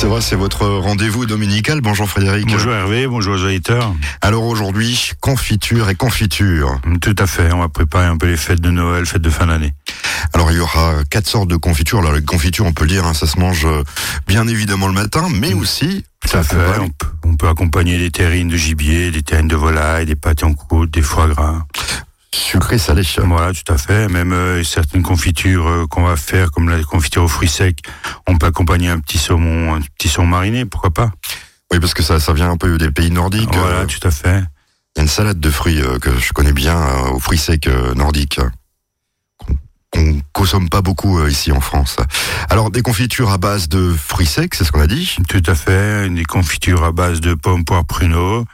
C'est vrai, c'est votre rendez-vous dominical. Bonjour Frédéric. Bonjour Hervé, bonjour aux auditeurs. Alors aujourd'hui, confiture et confiture. Tout à fait, on va préparer un peu les fêtes de Noël, fêtes de fin d'année. Alors il y aura quatre sortes de confitures. Alors les confitures, on peut le dire, hein, ça se mange euh, bien évidemment le matin, mais aussi... Tout à fait, on peut, on peut accompagner des terrines de gibier, des terrines de volaille, des pâtés en croûte, des foie gras. Sucré, salé. Voilà, tout à fait. Même euh, certaines confitures euh, qu'on va faire, comme la confiture aux fruits secs, on peut accompagner un petit saumon, un petit saumon mariné, pourquoi pas? Oui, parce que ça, ça vient un peu des pays nordiques. Voilà, euh, tout à fait. Il y a une salade de fruits euh, que je connais bien euh, aux fruits secs euh, nordiques. qu'on- consomme pas beaucoup euh, ici en France. Alors des confitures à base de fruits secs, c'est ce qu'on a dit? Tout à fait. Des confitures à base de pommes, poires, pruneaux.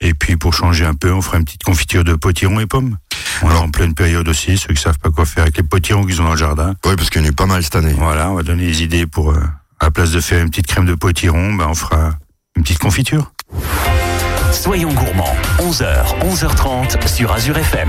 Et puis pour changer un peu, on fera une petite confiture de potirons et pommes. On est en pleine période aussi, ceux qui savent pas quoi faire avec les potirons qu'ils ont dans le jardin. Oui, parce qu'il y en a eu pas mal cette année. Voilà, on va donner des idées pour, euh, à la place de faire une petite crème de potiron, ben on fera une petite confiture. Soyons gourmands, 11h, 11h30 sur Azure FM.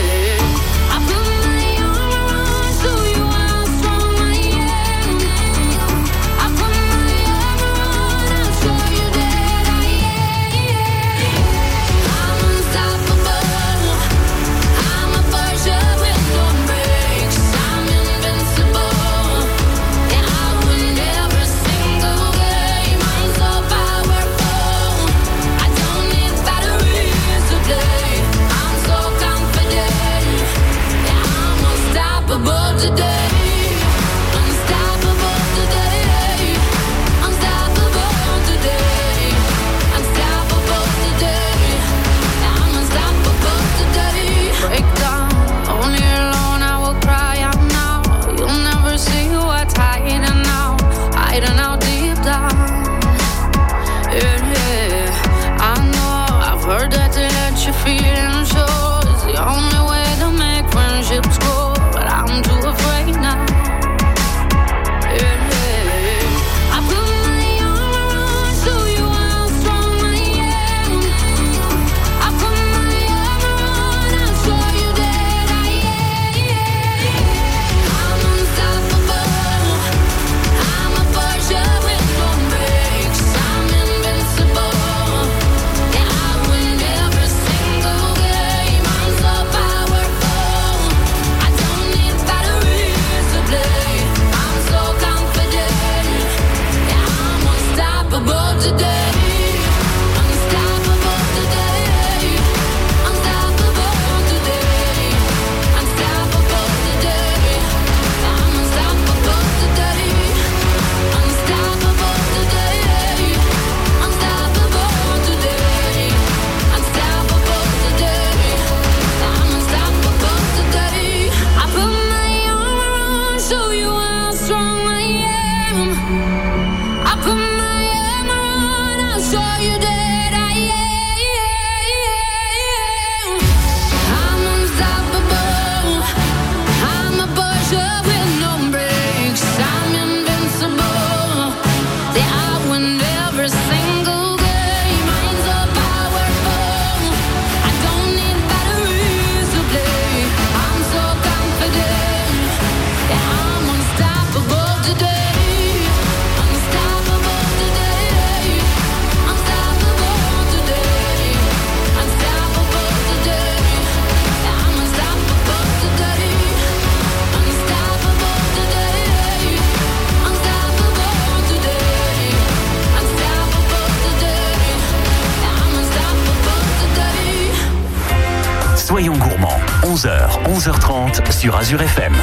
Sur Azure FM.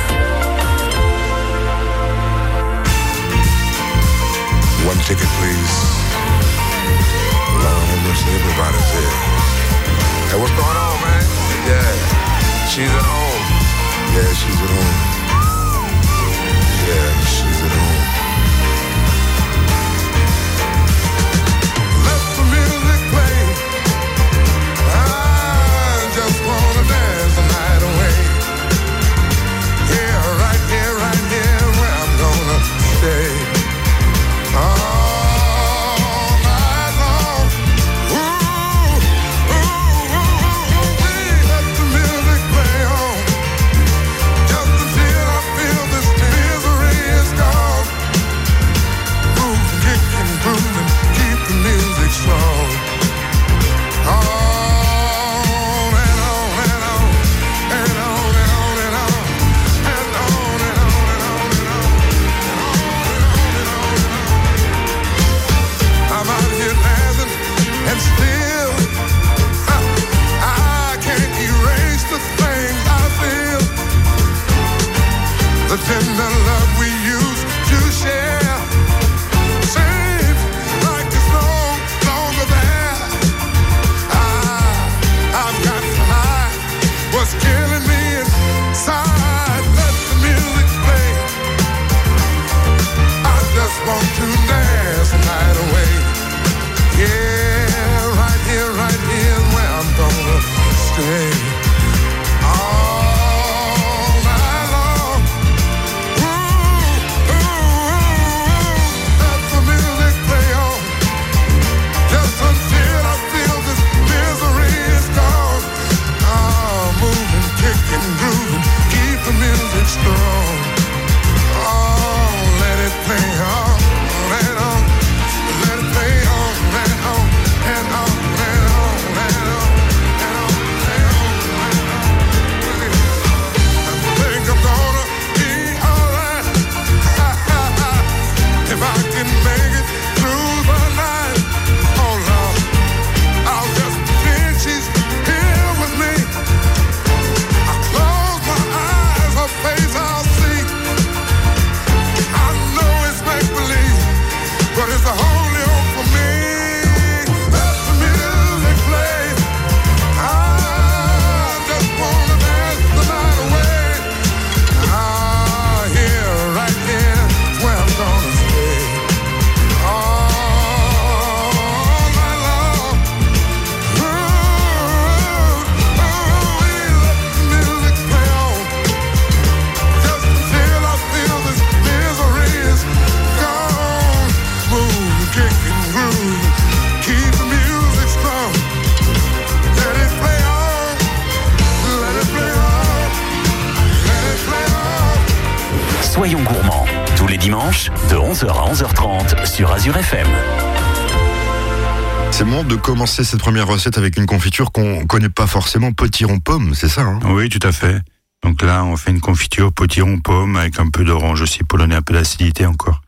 One ticket, please. Lord have mercy, everybody's here. Hey, what's going on, man? Yeah. She's at home. Yeah, she's at home. Soyons gourmands, tous les dimanches, de 11h à 11h30 sur Azure FM. C'est le moment de commencer cette première recette avec une confiture qu'on connaît pas forcément, potiron pomme, c'est ça hein? Oui, tout à fait. Donc là, on fait une confiture potiron pomme avec un peu d'orange aussi pour donner un peu d'acidité encore.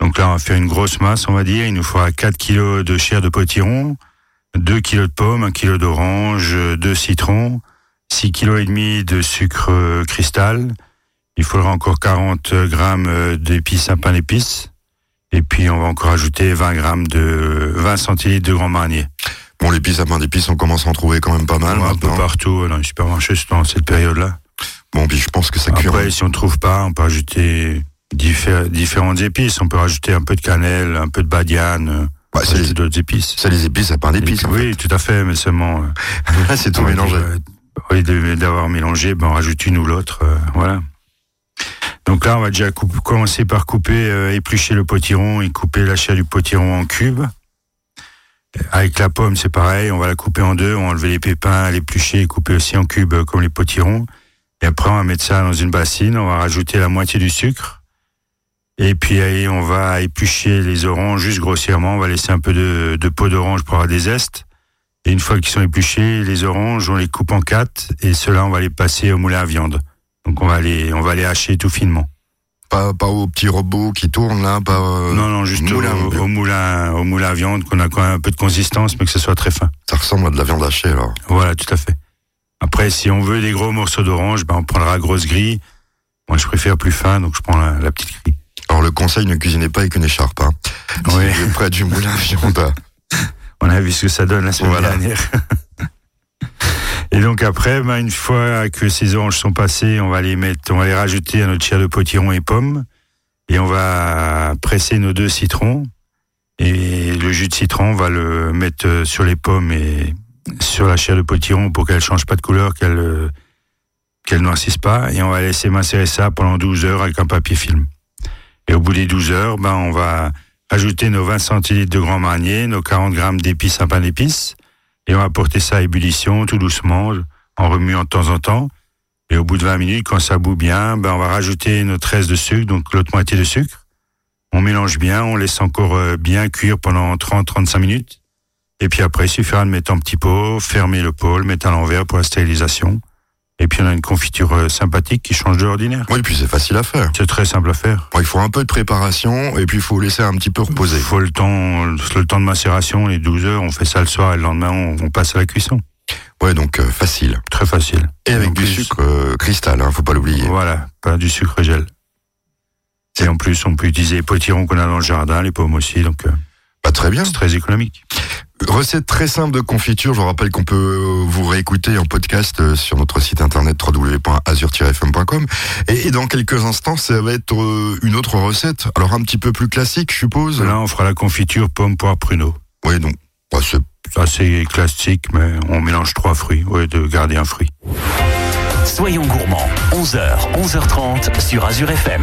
Donc là, on va faire une grosse masse, on va dire. Il nous faudra 4 kilos de chair de potiron, 2 kilos de pommes, 1 kilo d'orange, 2 citrons, 6 kilos et demi de sucre euh, cristal. Il faudra encore 40 grammes euh, d'épices, un pain d'épices. Et puis, on va encore ajouter 20 grammes de, 20 centilitres de grand marnier. Bon, l'épice à pain d'épices, on commence à en trouver quand même pas mal un peu partout dans les supermarchés dans cette période-là. Bon, puis je pense que ça cuira. Après, si on trouve pas, on peut ajouter diffé- différentes épices. On peut rajouter un peu de cannelle, un peu de badiane, euh, Bah, c'est les, d'autres épices. c'est les épices à pain d'épices. oui, tout à fait, mais seulement. euh, c'est tout mélangé. euh, oui, de- d'avoir mélangé, ben, on rajoute une ou l'autre, euh, voilà. Donc là, on va déjà commencer par couper, euh, éplucher le potiron et couper la chair du potiron en cubes. Avec la pomme, c'est pareil, on va la couper en deux, on va enlever les pépins, l'éplucher et couper aussi en cubes euh, comme les potirons. Et après, on va mettre ça dans une bassine, on va rajouter la moitié du sucre. Et puis, allez, on va éplucher les oranges juste grossièrement, on va laisser un peu de, de peau d'orange pour avoir des zestes. Et une fois qu'ils sont épluchés, les oranges, on les coupe en quatre et ceux-là, on va les passer au moulin à viande. Donc on va les, on va les hacher tout finement. Pas, pas au petit robot qui tourne là, pas. euh, non, non, juste moulin, au, au moulin, au moulin à viande, qu'on a quand même un peu de consistance, mais que ce soit très fin. Ça ressemble à de la viande hachée alors. Voilà, tout à fait. Après, si on veut des gros morceaux d'orange, ben on prendra la grosse grille. Moi, je préfère plus fin, donc je prends la, la petite grille. Alors le conseil, ne cuisinez pas avec une écharpe. Hein. Oui. Près du moulin à viande. On a vu ce que ça donne la semaine Voilà. dernière. Donc après, ben, une fois que ces oranges sont passées, on va les mettre, on va les rajouter à notre chair de potiron et pommes. Et on va presser nos deux citrons. Et le jus de citron, on va le mettre sur les pommes et sur la chair de potiron pour qu'elle change pas de couleur, qu'elle qu'elle noircisse pas. Et on va laisser macérer ça pendant 12 heures avec un papier film. Et au bout des 12 heures, ben, on va ajouter nos 20 centilitres de grand marnier, nos 40 grammes d'épices, un pain d'épices, et on va porter ça à ébullition tout doucement, en remuant de temps en temps. Et au bout de 20 minutes, quand ça bout bien, ben on va rajouter nos 13 de sucre, donc l'autre moitié de sucre. On mélange bien, on laisse encore euh, bien cuire pendant 30-35 minutes. Et puis après, il suffira de mettre en petit pot, fermer le pot, mettre à l'envers pour la stérilisation. Et puis on a une confiture euh, sympathique qui change de l'ordinaire. Oui, et puis c'est facile à faire. C'est très simple à faire. Bon, il faut un peu de préparation et puis il faut laisser un petit peu reposer. Il faut le temps, le temps de macération, les 12 heures, on fait ça le soir et le lendemain on, passe à la cuisson. Ouais, donc euh, facile. Très facile. Et avec du sucre euh, cristal, hein, faut pas l'oublier. Voilà, pas du sucre gel. Et en plus, on peut utiliser les potirons qu'on a dans le jardin, les pommes aussi, donc. Pas très bien. C'est très économique. Recette très simple de confiture. Je vous rappelle qu'on peut euh, vous réécouter en podcast euh, sur notre site internet www.azur-fm.com. Et dans quelques instants, ça va être euh, une autre recette. Alors un petit peu plus classique, je suppose. Là, on fera la confiture pomme, poire, pruneau. Oui, donc. Bah, c'est assez classique, mais on mélange trois fruits. Oui, de garder un fruit. Soyons gourmands. 11h, 11h30 sur Azur FM.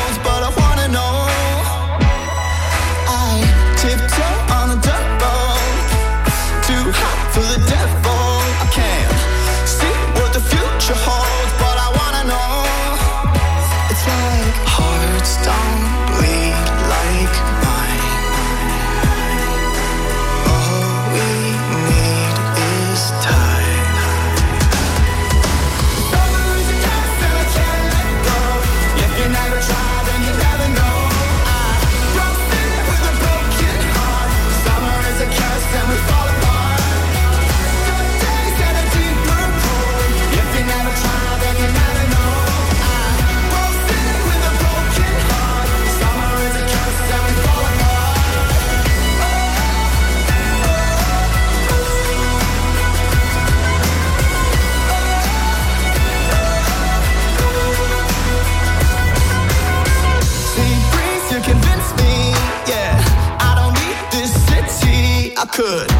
could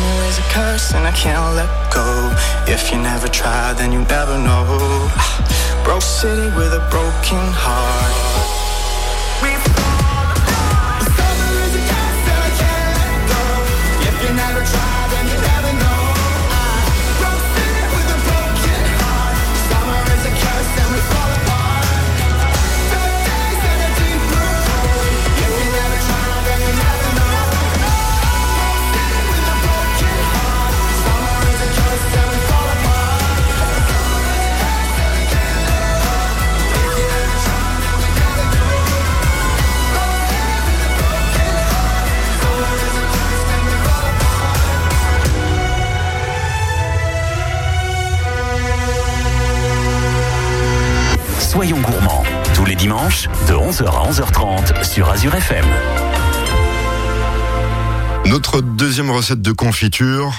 Summer is a curse and I can't let go. If you never try, then you never know. Broke city with a broken heart. Soyons gourmands, tous les dimanches, de 11h à 11h30 sur Azure FM. Notre deuxième recette de confiture.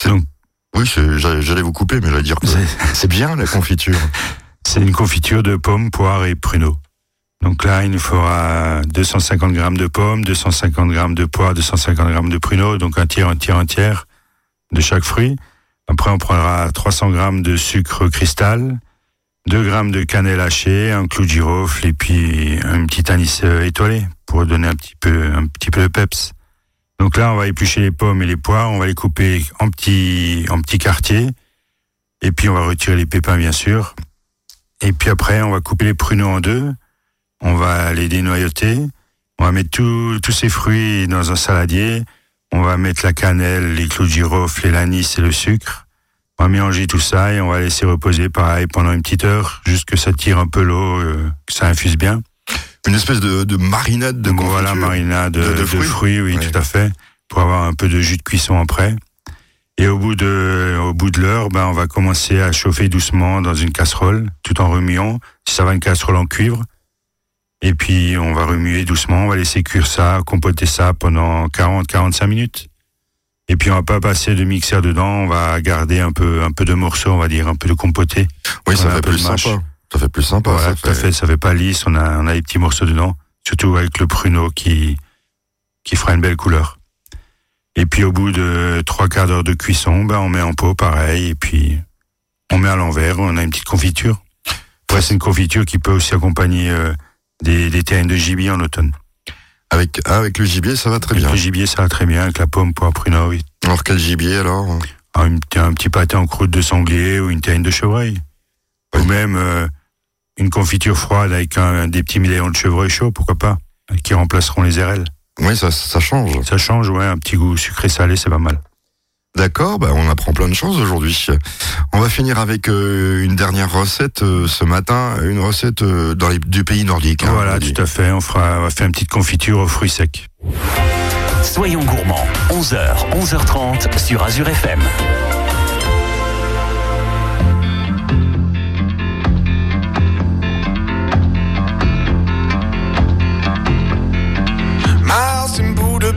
c'est- Donc, Oui, c'est- j'allais vous couper, mais j'allais dire que C'est- c'est bien la confiture. c'est une confiture de pommes, poires et pruneaux. Donc là, il nous faudra 250 grammes de pommes, 250 grammes de poires, 250 grammes de pruneaux, donc un tiers, un tiers, un tiers de chaque fruit. Après, on prendra 300 grammes de sucre cristal, 2 grammes de cannelle hachée, un clou de girofle et puis un petit anis euh, étoilé pour donner un petit peu, un petit peu de peps. Donc là, on va éplucher les pommes et les poires, on va les couper en petits, en petits quartiers. Et puis, on va retirer les pépins, bien sûr. Et puis après, on va couper les pruneaux en deux. On va les dénoyauter. On va mettre tous tous ces fruits dans un saladier. On va mettre la cannelle, les clous de girofle, l'anis et le sucre. On va mélanger tout ça et on va laisser reposer pareil pendant une petite heure, juste que ça tire un peu l'eau, euh, que ça infuse bien. Une espèce de, de marinade de Donc voilà, marinade de, De- de de fruits. fruits, oui, Ouais. tout à fait, pour avoir un peu de jus de cuisson après. Et au bout de, au bout de l'heure, ben, on va commencer à chauffer doucement dans une casserole, tout en remuant. Si ça va, une casserole en cuivre. Et puis, on va remuer doucement, on va laisser cuire ça, compoter ça pendant 40-45 minutes. Et puis, on va pas passer de mixeur dedans, on va garder un peu, un peu de morceaux, on va dire, un peu de compoté. Oui, ça Ouais, fait plus sympa. Ça fait plus sympa. Voilà, ça tout à fait, ça fait pas lisse, on a, on a les petits morceaux dedans, surtout avec le pruneau qui, qui fera une belle couleur. Et puis au bout de trois quarts d'heure de cuisson, ben on met en pot pareil, et puis on met à l'envers, on a une petite confiture. Après, c'est une confiture qui peut aussi accompagner euh, des, des terrines de gibier en automne. Avec, ah, avec le gibier, ça va très Avec bien. le gibier, ça va très bien, avec la pomme, poire, pruneau, oui. Alors quel gibier alors? Un, un petit pâté en croûte de sanglier ou une terrine de chevreuil. Ou même euh, une confiture froide avec un, des petits médaillons de chevreuil chaud, pourquoi pas, qui remplaceront les RL. Oui, ça, ça change. Ça change, ouais, un petit goût sucré-salé, c'est pas mal. D'accord, bah on apprend plein de choses aujourd'hui. On va finir avec euh, une dernière recette euh, ce matin, une recette euh, dans les, du pays nordique. hein, voilà, tout à fait. On, fera, on va faire une petite confiture aux fruits secs. Soyons gourmands, 11h, 11h30 sur Azure FM.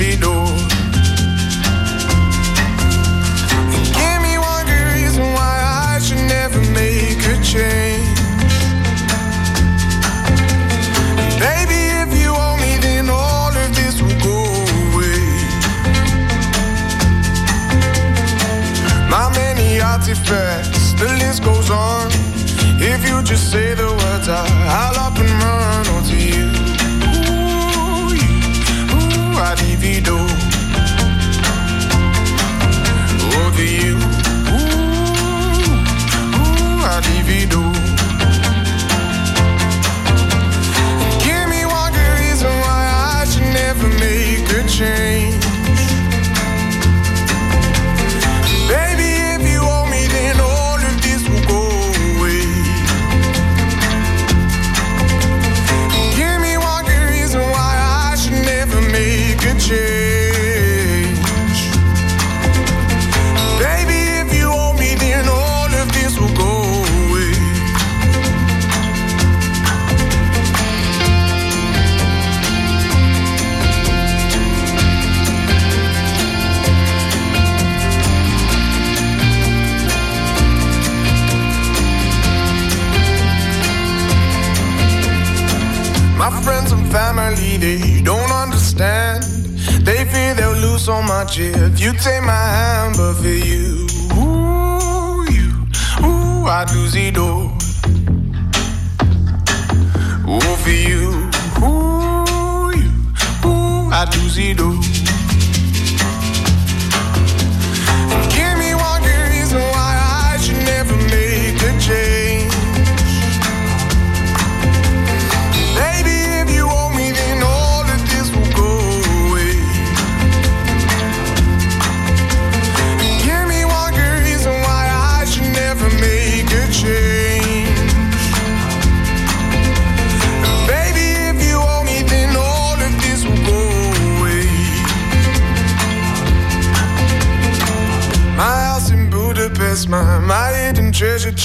even give me one good reason why I should never make a change. Baby, if you owe me, then all of this will go away. My many artifacts, the list goes on. If you just say the words, I, I'll up and run onto you. Ooh, you, ooh, I do. Oh, the you. Ooh, ooh, I do. Give me one good reason why I should never make a change. cheer if you take my hand, but for you, ooh, you, ooh, I'd lose it all.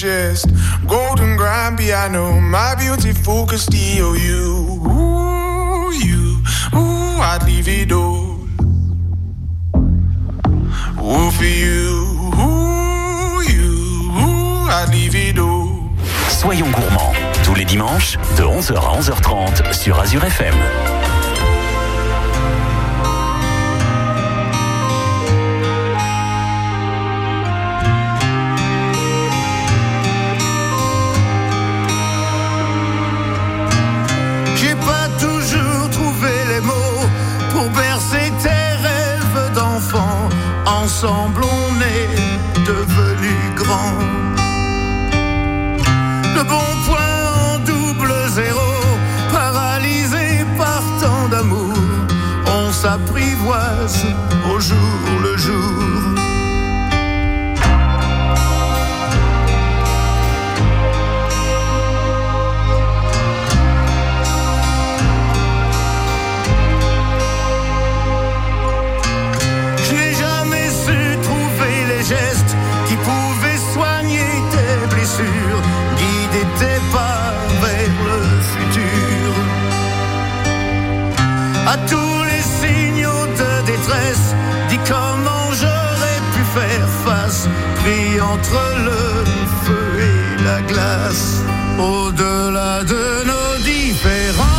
chest. Golden grand piano, my beautiful Castillo. You, ooh, you, ooh, I'd leave it all. Ooh, for you, ooh, you, ooh, I'd leave it all. Soyons gourmands, tous les dimanches, de 11h à 11h30 sur Azure FM. ensemble on est devenu grand. Le bon point en double zéro, paralysé par tant d'amour, on s'apprivoise au jour le jour. entre le feu et la glace, au-delà de nos différences.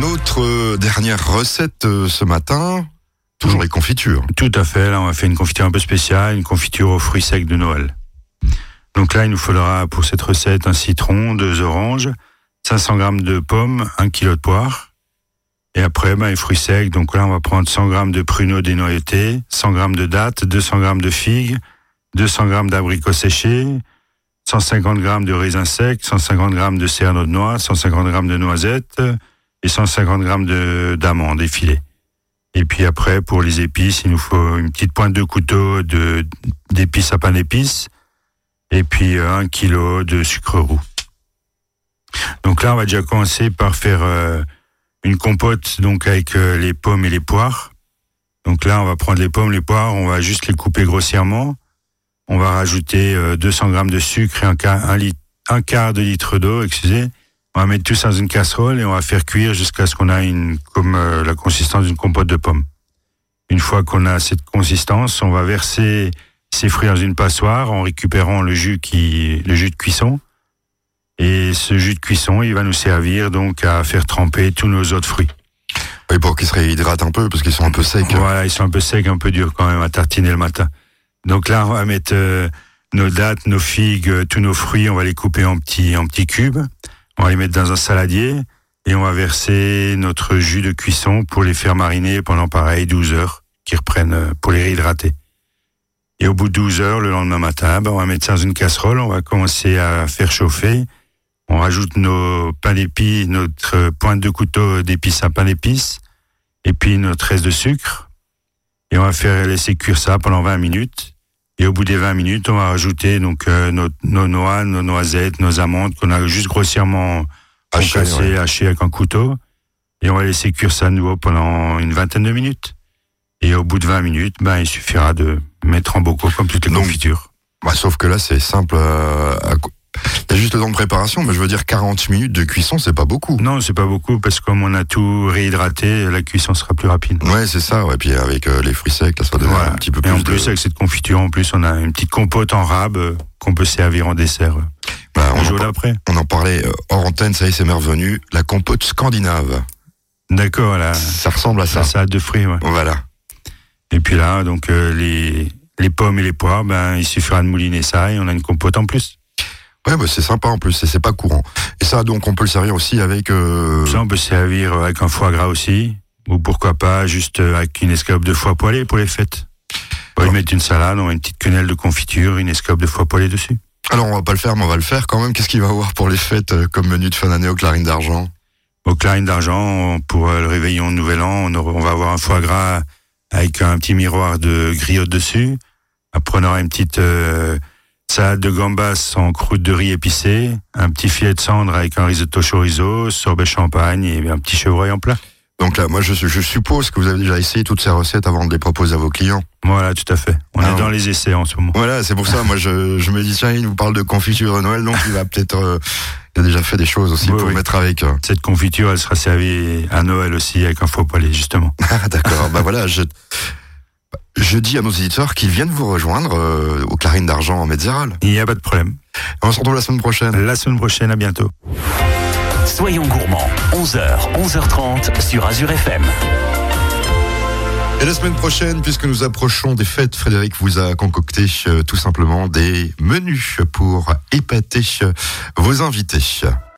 Notre euh, dernière recette euh, ce matin, toujours les confitures. Tout à fait. Là, on va faire une confiture un peu spéciale, une confiture aux fruits secs de Noël. Donc là, il nous faudra pour cette recette un citron, deux oranges, 500 grammes de pommes, un kilo de poire. Et après, ben, les fruits secs. Donc là, on va prendre 100 grammes de pruneaux dénoyautés, 100 grammes de dattes, 200 grammes de figues, 200 grammes d'abricots séchés, 150 grammes de raisins secs, 150 grammes de cerneaux de noix, 150 grammes de noisettes et 150 grammes de- d'amandes effilées. Et puis après, pour les épices, il nous faut une petite pointe de couteau de d'épices à pain d'épices et puis euh, un kilo de sucre roux. Donc là, on va déjà commencer par faire euh, une compote donc avec euh, les pommes et les poires. Donc là, on va prendre les pommes, les poires, on va juste les couper grossièrement. On va rajouter euh, 200 grammes de sucre et un un quart de litre d'eau, excusez. On va mettre tout ça dans une casserole et on va faire cuire jusqu'à ce qu'on a une comme euh, la consistance d'une compote de pommes. Une fois qu'on a cette consistance, on va verser ces fruits dans une passoire en récupérant le jus qui le jus de cuisson. Et ce jus de cuisson, il va nous servir donc à faire tremper tous nos autres fruits. Oui, pour qu'ils se réhydratent un peu, parce qu'ils sont un peu secs. Voilà, ils sont un peu secs, un peu durs quand même à tartiner le matin. Donc là, on va mettre euh, nos dattes, nos figues, tous nos fruits, on va les couper en petits, en petits cubes. On va les mettre dans un saladier et on va verser notre jus de cuisson pour les faire mariner pendant pareil 12 heures, qui reprennent euh, pour les réhydrater. Et au bout de 12 heures, le lendemain matin, ben, on va mettre ça dans une casserole, on va commencer à faire chauffer. On rajoute nos pains d'épices, notre euh, pointe de couteau d'épices à pain d'épices, et puis notre reste de sucre. Et on va faire laisser cuire ça pendant 20 minutes. Et au bout des 20 minutes, on va rajouter donc euh, nos, nos noix, nos noisettes, nos amandes qu'on a juste grossièrement Hachées, concassées, ouais. hachées avec un couteau. Et on va laisser cuire ça à nouveau pendant une vingtaine de minutes. Et au bout de 20 minutes, ben, il suffira de mettre en bocaux comme toutes les Donc, confitures. Bah, sauf que là, c'est simple. euh, a juste le temps de préparation, mais je veux dire 40 minutes de cuisson, c'est pas beaucoup. Non, c'est pas beaucoup parce que comme on a tout réhydraté, la cuisson sera plus rapide. Ouais, c'est ça. Ouais, puis avec euh, les fruits secs, là, ça donne Voilà. un petit peu Et plus en de. plus, avec cette confiture, en plus, on a une petite compote en rab euh, qu'on peut servir en dessert euh, le on, en, d'après. on en parlait euh, hors antenne, ça y est, c'est revenu. La compote scandinave. D'accord, la, Ça ressemble à ça. la salade de fruits. ouais. Voilà. Et puis là, donc euh, les, les pommes et les poires, ben, il suffira de mouliner ça et on a une compote en plus. Ouais, bah, c'est sympa en plus, c'est pas courant. Et ça, donc, on peut le servir aussi avec. euh, Ça, on peut servir avec un foie gras aussi, ou pourquoi pas juste euh, avec une escalope de foie poêlé pour les fêtes. On va y mettre une salade, on a une petite quenelle de confiture, une escalope de foie poêlé dessus. Alors, on va pas le faire, mais on va le faire quand même. Qu'est-ce qu'il va avoir pour les fêtes euh, comme menu de fin d'année au clarine d'argent? Au clarine d'argent, pour euh, le réveillon de Nouvel An, on, aura- on va avoir un foie gras avec un petit miroir de griotte dessus. Après, on aura une petite euh, salade de gambas en croûte de riz épicé, un petit filet de cendre avec un risotto chorizo, sorbet champagne et un petit chevreuil en plat. Donc là, moi, je, je suppose que vous avez déjà essayé toutes ces recettes avant de les proposer à vos clients. Voilà, tout à fait. On Ah, est dans les essais en ce moment. Voilà, c'est pour ça. moi, je, je me dis tiens, il nous parle de confiture de Noël, donc il va peut-être euh, Il a déjà fait des choses aussi Oui, pour oui. mettre avec. euh. Cette confiture, elle sera servie à Noël aussi avec un faux palais, justement. Ah, D'accord, bah voilà, je, je dis à nos éditeurs qu'ils viennent vous rejoindre euh, au Clarine d'Argent en Médéral. Il n'y a pas de problème. On se retrouve la semaine prochaine. La semaine prochaine, à bientôt. Soyons gourmands, 11h, 11h30 sur Azure FM. Et la semaine prochaine, puisque nous approchons des fêtes, Frédéric vous a concocté euh, tout simplement des menus pour épater euh, vos invités.